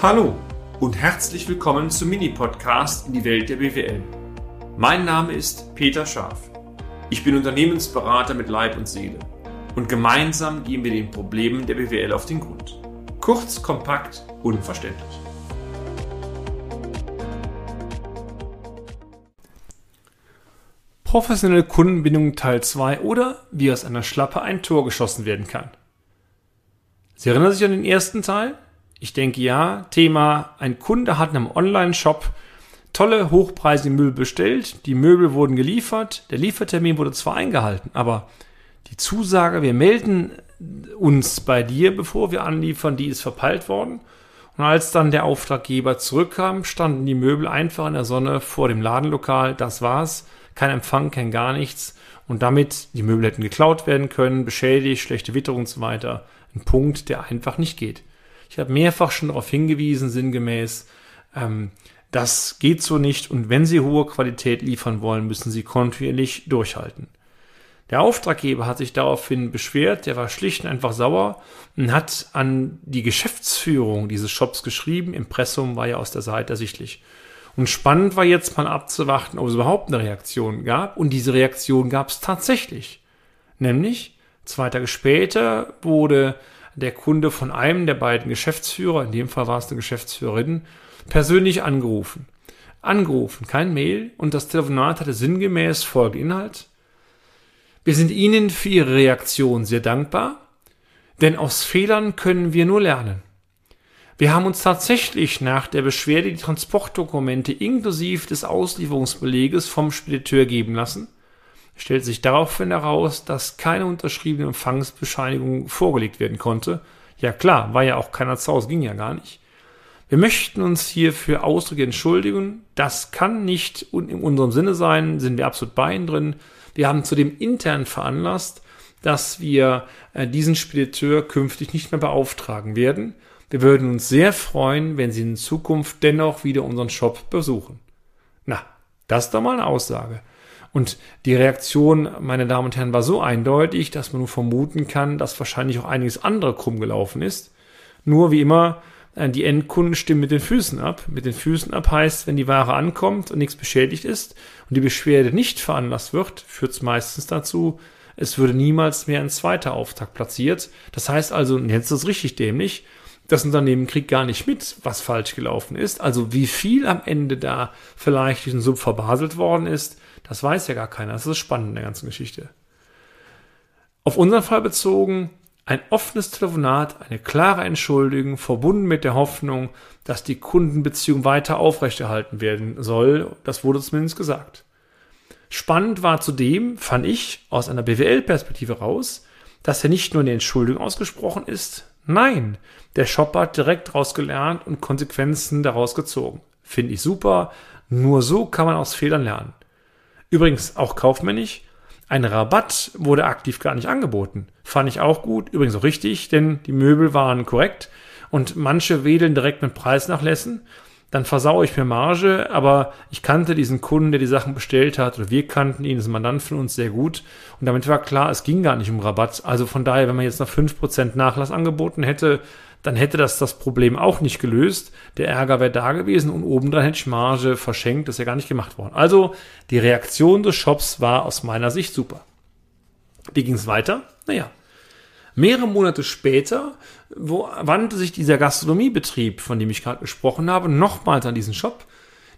Hallo und herzlich willkommen zum Mini-Podcast in die Welt der BWL. Mein Name ist Peter Scharf. Ich bin Unternehmensberater mit Leib und Seele und gemeinsam gehen wir den Problemen der BWL auf den Grund. Kurz, kompakt, unverständlich. Professionelle Kundenbindung Teil 2 oder wie aus einer Schlappe ein Tor geschossen werden kann. Sie erinnern sich an den ersten Teil? Ich denke ja, Thema, ein Kunde hat in einem Online-Shop tolle, hochpreisige Möbel bestellt, die Möbel wurden geliefert, der Liefertermin wurde zwar eingehalten, aber die Zusage, wir melden uns bei dir, bevor wir anliefern, die ist verpeilt worden. Und als dann der Auftraggeber zurückkam, standen die Möbel einfach in der Sonne vor dem Ladenlokal. Das war's. Kein Empfang, kein gar nichts. Und damit, die Möbel hätten geklaut werden können, beschädigt, schlechte Witterung und so weiter. Ein Punkt, der einfach nicht geht. Ich habe mehrfach schon darauf hingewiesen, sinngemäß, ähm, das geht so nicht und wenn Sie hohe Qualität liefern wollen, müssen Sie kontinuierlich durchhalten. Der Auftraggeber hat sich daraufhin beschwert, der war schlicht und einfach sauer und hat an die Geschäftsführung dieses Shops geschrieben. Impressum war ja aus der Seite ersichtlich. Und spannend war jetzt mal abzuwarten, ob es überhaupt eine Reaktion gab. Und diese Reaktion gab es tatsächlich. Nämlich, zwei Tage später wurde der Kunde von einem der beiden Geschäftsführer, in dem Fall war es eine Geschäftsführerin, persönlich angerufen. Angerufen, kein Mail und das Telefonat hatte sinngemäß folgenden Inhalt. Wir sind Ihnen für Ihre Reaktion sehr dankbar, denn aus Fehlern können wir nur lernen. Wir haben uns tatsächlich nach der Beschwerde die Transportdokumente inklusive des Auslieferungsbeleges vom Spediteur geben lassen stellt sich daraufhin heraus, dass keine unterschriebene Empfangsbescheinigung vorgelegt werden konnte. Ja klar, war ja auch keiner zu Hause, ging ja gar nicht. Wir möchten uns hierfür ausdrücklich entschuldigen. Das kann nicht in unserem Sinne sein, sind wir absolut bei Ihnen drin. Wir haben zudem intern veranlasst, dass wir äh, diesen Spediteur künftig nicht mehr beauftragen werden. Wir würden uns sehr freuen, wenn Sie in Zukunft dennoch wieder unseren Shop besuchen. Na, das ist doch mal eine Aussage. Und die Reaktion, meine Damen und Herren, war so eindeutig, dass man nur vermuten kann, dass wahrscheinlich auch einiges andere krumm gelaufen ist. Nur wie immer, äh, die Endkunden stimmen mit den Füßen ab. Mit den Füßen ab heißt, wenn die Ware ankommt und nichts beschädigt ist und die Beschwerde nicht veranlasst wird, führt es meistens dazu, es würde niemals mehr ein zweiter Auftrag platziert. Das heißt also, jetzt ist es richtig dämlich, das Unternehmen kriegt gar nicht mit, was falsch gelaufen ist. Also wie viel am Ende da vielleicht diesen Sub verbaselt worden ist, das weiß ja gar keiner. Das ist spannend in der ganzen Geschichte. Auf unseren Fall bezogen, ein offenes Telefonat, eine klare Entschuldigung, verbunden mit der Hoffnung, dass die Kundenbeziehung weiter aufrechterhalten werden soll. Das wurde zumindest gesagt. Spannend war zudem, fand ich, aus einer BWL-Perspektive raus, dass ja nicht nur eine Entschuldigung ausgesprochen ist, nein, der Shopper hat direkt daraus gelernt und Konsequenzen daraus gezogen. Finde ich super. Nur so kann man aus Fehlern lernen. Übrigens auch kaufmännisch. Ein Rabatt wurde aktiv gar nicht angeboten. Fand ich auch gut, übrigens auch richtig, denn die Möbel waren korrekt und manche wedeln direkt mit Preisnachlässen. Dann versaue ich mir Marge, aber ich kannte diesen Kunden, der die Sachen bestellt hat, oder wir kannten ihn, das Mandant von uns sehr gut. Und damit war klar, es ging gar nicht um Rabatt. Also von daher, wenn man jetzt noch fünf Prozent Nachlass angeboten hätte, dann hätte das das Problem auch nicht gelöst. Der Ärger wäre da gewesen und obendrein hätte ich Marge verschenkt. Das ist ja gar nicht gemacht worden. Also die Reaktion des Shops war aus meiner Sicht super. Wie ging es weiter? Naja, mehrere Monate später wo, wandte sich dieser Gastronomiebetrieb, von dem ich gerade gesprochen habe, nochmals an diesen Shop.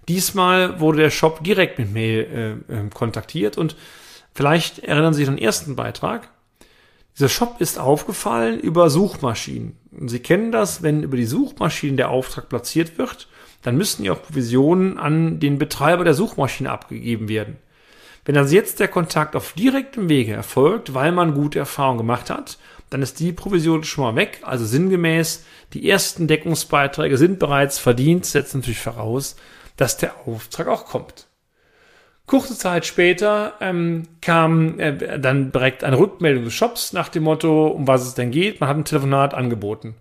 Diesmal wurde der Shop direkt mit Mail äh, äh, kontaktiert und vielleicht erinnern Sie sich an den ersten Beitrag. Dieser Shop ist aufgefallen über Suchmaschinen. Und Sie kennen das, wenn über die Suchmaschinen der Auftrag platziert wird, dann müssen ja auch Provisionen an den Betreiber der Suchmaschine abgegeben werden. Wenn also jetzt der Kontakt auf direktem Wege erfolgt, weil man gute Erfahrungen gemacht hat, dann ist die Provision schon mal weg. Also sinngemäß, die ersten Deckungsbeiträge sind bereits verdient, setzt natürlich voraus, dass der Auftrag auch kommt. Kurze Zeit später ähm, kam äh, dann direkt eine Rückmeldung des Shops nach dem Motto, um was es denn geht. Man hat ein Telefonat angeboten.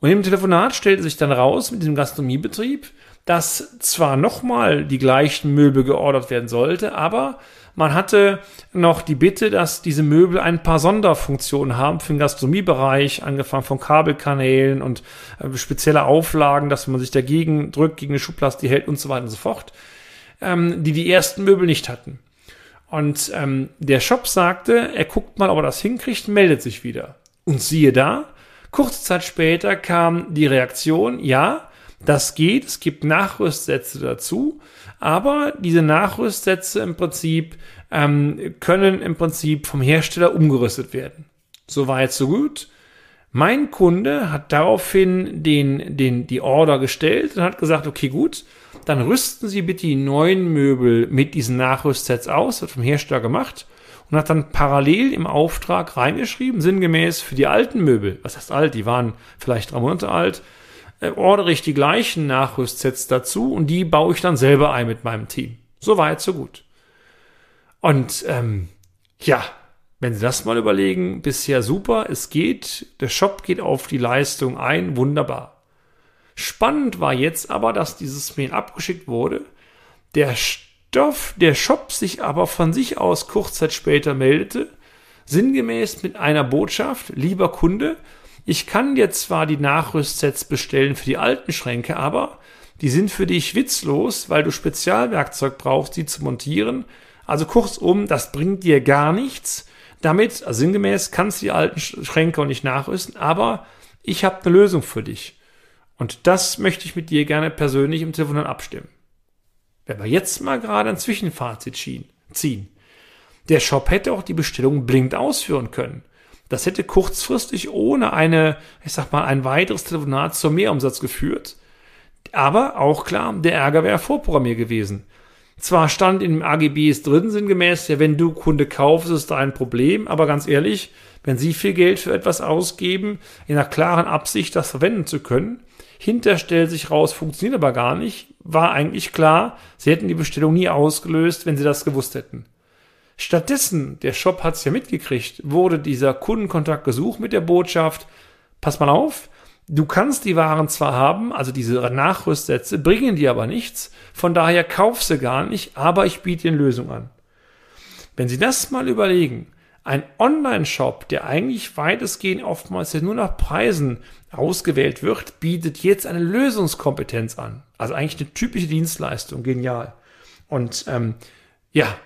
Und im Telefonat stellte sich dann raus mit dem Gastronomiebetrieb, dass zwar nochmal die gleichen Möbel geordert werden sollte, aber man hatte noch die Bitte, dass diese Möbel ein paar Sonderfunktionen haben für den Gastronomiebereich, angefangen von Kabelkanälen und äh, spezielle Auflagen, dass man sich dagegen drückt, gegen eine Schublaste die hält und so weiter und so fort, ähm, die die ersten Möbel nicht hatten. Und ähm, der Shop sagte, er guckt mal, ob er das hinkriegt, meldet sich wieder. Und siehe da, kurze Zeit später kam die Reaktion, ja, das geht, es gibt Nachrüstsätze dazu, aber diese Nachrüstsätze im Prinzip ähm, können im Prinzip vom Hersteller umgerüstet werden. So weit, so gut. Mein Kunde hat daraufhin den, den, die Order gestellt und hat gesagt, okay, gut, dann rüsten Sie bitte die neuen Möbel mit diesen Nachrüstsets aus, wird vom Hersteller gemacht und hat dann parallel im Auftrag reingeschrieben, sinngemäß für die alten Möbel, was heißt alt, die waren vielleicht drei Monate alt, äh, ordere ich die gleichen Nachrüstsets dazu und die baue ich dann selber ein mit meinem Team. So weit, so gut. Und ähm, ja, wenn Sie das mal überlegen, bisher super, es geht, der Shop geht auf die Leistung ein, wunderbar. Spannend war jetzt aber, dass dieses Mail abgeschickt wurde, der Stoff, der Shop sich aber von sich aus kurz Zeit später meldete, sinngemäß mit einer Botschaft, lieber Kunde, ich kann dir zwar die Nachrüstsets bestellen für die alten Schränke, aber die sind für dich witzlos, weil du Spezialwerkzeug brauchst, die zu montieren. Also kurzum, das bringt dir gar nichts. Damit, also sinngemäß, kannst du die alten Schränke auch nicht nachrüsten, aber ich habe eine Lösung für dich. Und das möchte ich mit dir gerne persönlich im Telefonat abstimmen. Wenn wir jetzt mal gerade ein Zwischenfazit ziehen. Der Shop hätte auch die Bestellung blind ausführen können. Das hätte kurzfristig ohne eine, ich sag mal, ein weiteres Telefonat zum Mehrumsatz geführt. Aber auch klar, der Ärger wäre vorprogrammiert gewesen. Zwar stand in dem AGBs drin, sinngemäß, ja, wenn du Kunde kaufst, ist da ein Problem, aber ganz ehrlich, wenn Sie viel Geld für etwas ausgeben, in einer klaren Absicht, das verwenden zu können, hinter stellt sich raus, funktioniert aber gar nicht, war eigentlich klar, Sie hätten die Bestellung nie ausgelöst, wenn Sie das gewusst hätten. Stattdessen, der Shop hat es ja mitgekriegt, wurde dieser Kundenkontakt gesucht mit der Botschaft, pass mal auf, du kannst die Waren zwar haben, also diese Nachrüstsätze, bringen dir aber nichts, von daher kauf sie gar nicht, aber ich biete dir eine Lösung an. Wenn Sie das mal überlegen, ein Online-Shop, der eigentlich weitestgehend oftmals ja nur nach Preisen ausgewählt wird, bietet jetzt eine Lösungskompetenz an. Also eigentlich eine typische Dienstleistung. Genial. Und ähm, ja,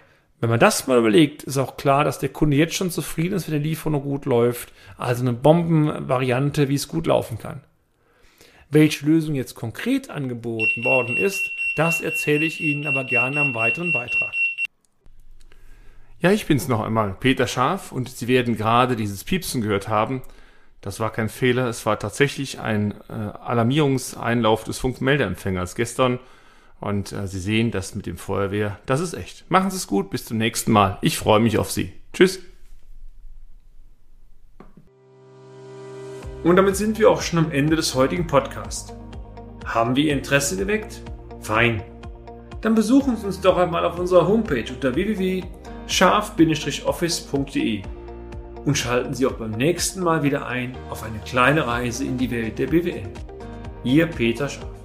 wenn man das mal überlegt, ist auch klar, dass der Kunde jetzt schon zufrieden ist, wenn der Lieferung gut läuft. Also eine Bombenvariante, wie es gut laufen kann. Welche Lösung jetzt konkret angeboten worden ist, das erzähle ich Ihnen aber gerne am weiteren Beitrag. Ja, ich bin's noch einmal, Peter Scharf, und Sie werden gerade dieses Piepsen gehört haben. Das war kein Fehler, es war tatsächlich ein äh, Alarmierungseinlauf des Funkmeldeempfängers gestern und äh, Sie sehen, das mit dem Feuerwehr, das ist echt. Machen Sie es gut, bis zum nächsten Mal. Ich freue mich auf Sie. Tschüss. Und damit sind wir auch schon am Ende des heutigen Podcasts. Haben wir Ihr Interesse geweckt? Fein. Dann besuchen Sie uns doch einmal auf unserer Homepage unter www.scharf-office.de und schalten Sie auch beim nächsten Mal wieder ein auf eine kleine Reise in die Welt der BWL. Ihr Peter Scharf.